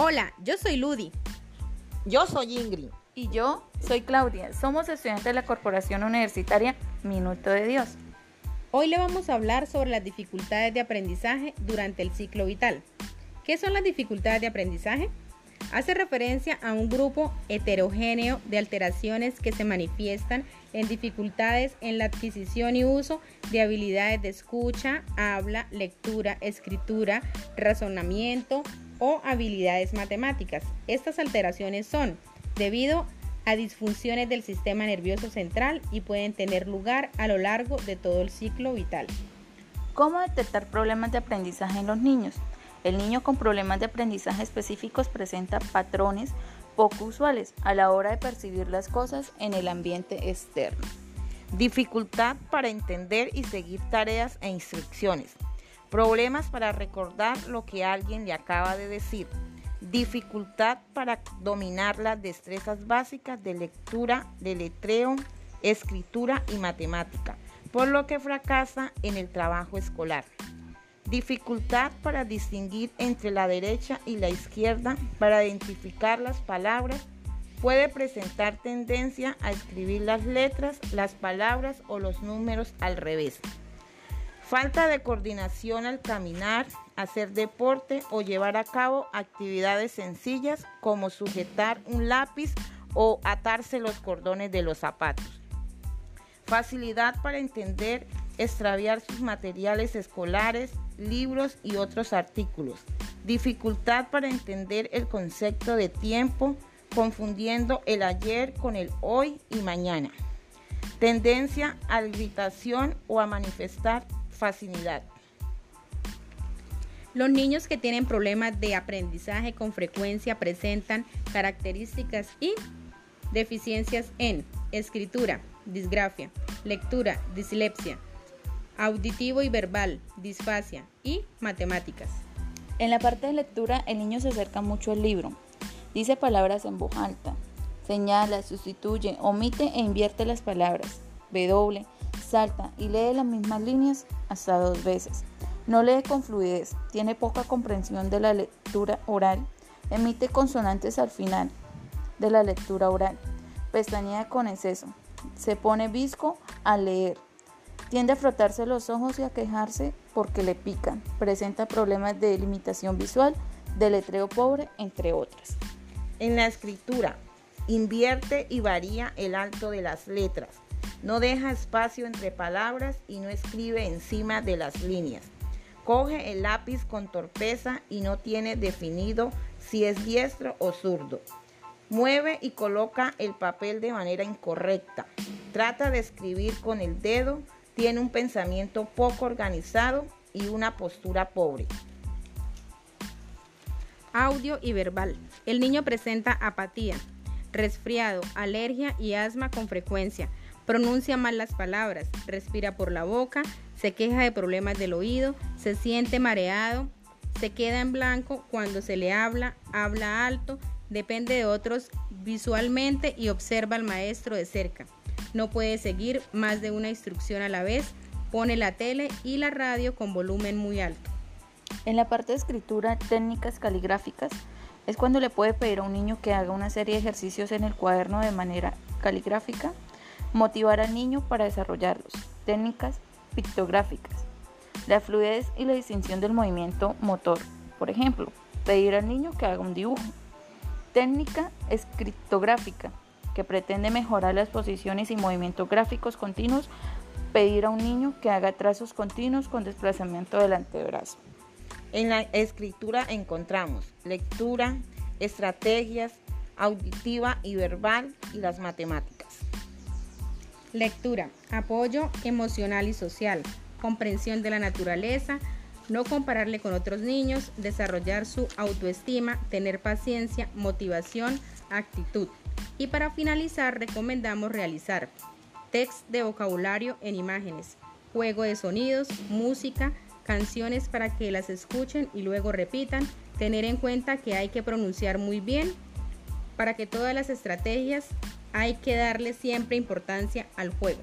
Hola, yo soy Ludi. Yo soy Ingrid. Y yo soy Claudia. Somos estudiantes de la Corporación Universitaria Minuto de Dios. Hoy le vamos a hablar sobre las dificultades de aprendizaje durante el ciclo vital. ¿Qué son las dificultades de aprendizaje? Hace referencia a un grupo heterogéneo de alteraciones que se manifiestan en dificultades en la adquisición y uso de habilidades de escucha, habla, lectura, escritura, razonamiento, o habilidades matemáticas. Estas alteraciones son debido a disfunciones del sistema nervioso central y pueden tener lugar a lo largo de todo el ciclo vital. ¿Cómo detectar problemas de aprendizaje en los niños? El niño con problemas de aprendizaje específicos presenta patrones poco usuales a la hora de percibir las cosas en el ambiente externo. Dificultad para entender y seguir tareas e instrucciones Problemas para recordar lo que alguien le acaba de decir. Dificultad para dominar las destrezas básicas de lectura, de letreo, escritura y matemática, por lo que fracasa en el trabajo escolar. Dificultad para distinguir entre la derecha y la izquierda, para identificar las palabras. Puede presentar tendencia a escribir las letras, las palabras o los números al revés. Falta de coordinación al caminar, hacer deporte o llevar a cabo actividades sencillas como sujetar un lápiz o atarse los cordones de los zapatos. Facilidad para entender, extraviar sus materiales escolares, libros y otros artículos. Dificultad para entender el concepto de tiempo, confundiendo el ayer con el hoy y mañana. Tendencia a irritación o a manifestar facilidad. Los niños que tienen problemas de aprendizaje con frecuencia presentan características y deficiencias en escritura, disgrafia, lectura, dislexia, auditivo y verbal, disfasia y matemáticas. En la parte de lectura el niño se acerca mucho al libro, dice palabras en voz alta, señala, sustituye, omite e invierte las palabras, W, salta y lee las mismas líneas hasta dos veces. No lee con fluidez, tiene poca comprensión de la lectura oral, emite consonantes al final de la lectura oral, pestañea con exceso, se pone visco al leer, tiende a frotarse los ojos y a quejarse porque le pican, presenta problemas de limitación visual, de letreo pobre, entre otras. En la escritura, invierte y varía el alto de las letras no deja espacio entre palabras y no escribe encima de las líneas. Coge el lápiz con torpeza y no tiene definido si es diestro o zurdo. Mueve y coloca el papel de manera incorrecta. Trata de escribir con el dedo. Tiene un pensamiento poco organizado y una postura pobre. Audio y verbal. El niño presenta apatía, resfriado, alergia y asma con frecuencia pronuncia mal las palabras, respira por la boca, se queja de problemas del oído, se siente mareado, se queda en blanco cuando se le habla, habla alto, depende de otros visualmente y observa al maestro de cerca. No puede seguir más de una instrucción a la vez, pone la tele y la radio con volumen muy alto. En la parte de escritura, técnicas caligráficas, es cuando le puede pedir a un niño que haga una serie de ejercicios en el cuaderno de manera caligráfica Motivar al niño para desarrollarlos. Técnicas pictográficas. La fluidez y la distinción del movimiento motor. Por ejemplo, pedir al niño que haga un dibujo. Técnica escriptográfica, que pretende mejorar las posiciones y movimientos gráficos continuos. Pedir a un niño que haga trazos continuos con desplazamiento del antebrazo. En la escritura encontramos lectura, estrategias, auditiva y verbal y las matemáticas. Lectura, apoyo emocional y social, comprensión de la naturaleza, no compararle con otros niños, desarrollar su autoestima, tener paciencia, motivación, actitud. Y para finalizar, recomendamos realizar text de vocabulario en imágenes, juego de sonidos, música, canciones para que las escuchen y luego repitan, tener en cuenta que hay que pronunciar muy bien para que todas las estrategias hay que darle siempre importancia al juego.